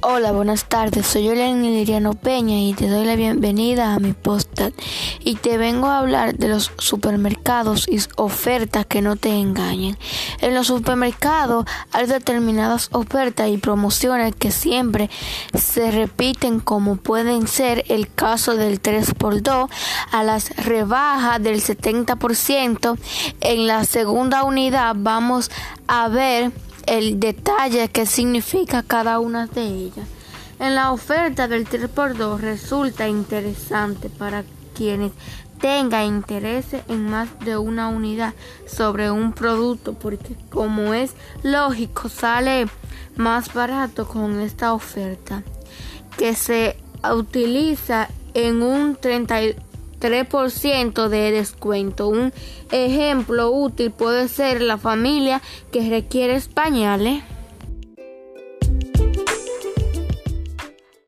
Hola, buenas tardes. Soy Elena Liriano Peña y te doy la bienvenida a mi postal. Y te vengo a hablar de los supermercados y ofertas que no te engañen. En los supermercados hay determinadas ofertas y promociones que siempre se repiten, como pueden ser el caso del 3x2, a las rebajas del 70%. En la segunda unidad vamos a ver el detalle que significa cada una de ellas. En la oferta del 3x2 resulta interesante para quienes tengan interés en más de una unidad sobre un producto porque como es lógico sale más barato con esta oferta que se utiliza en un 33% de descuento. Un ejemplo útil puede ser la familia que requiere pañales.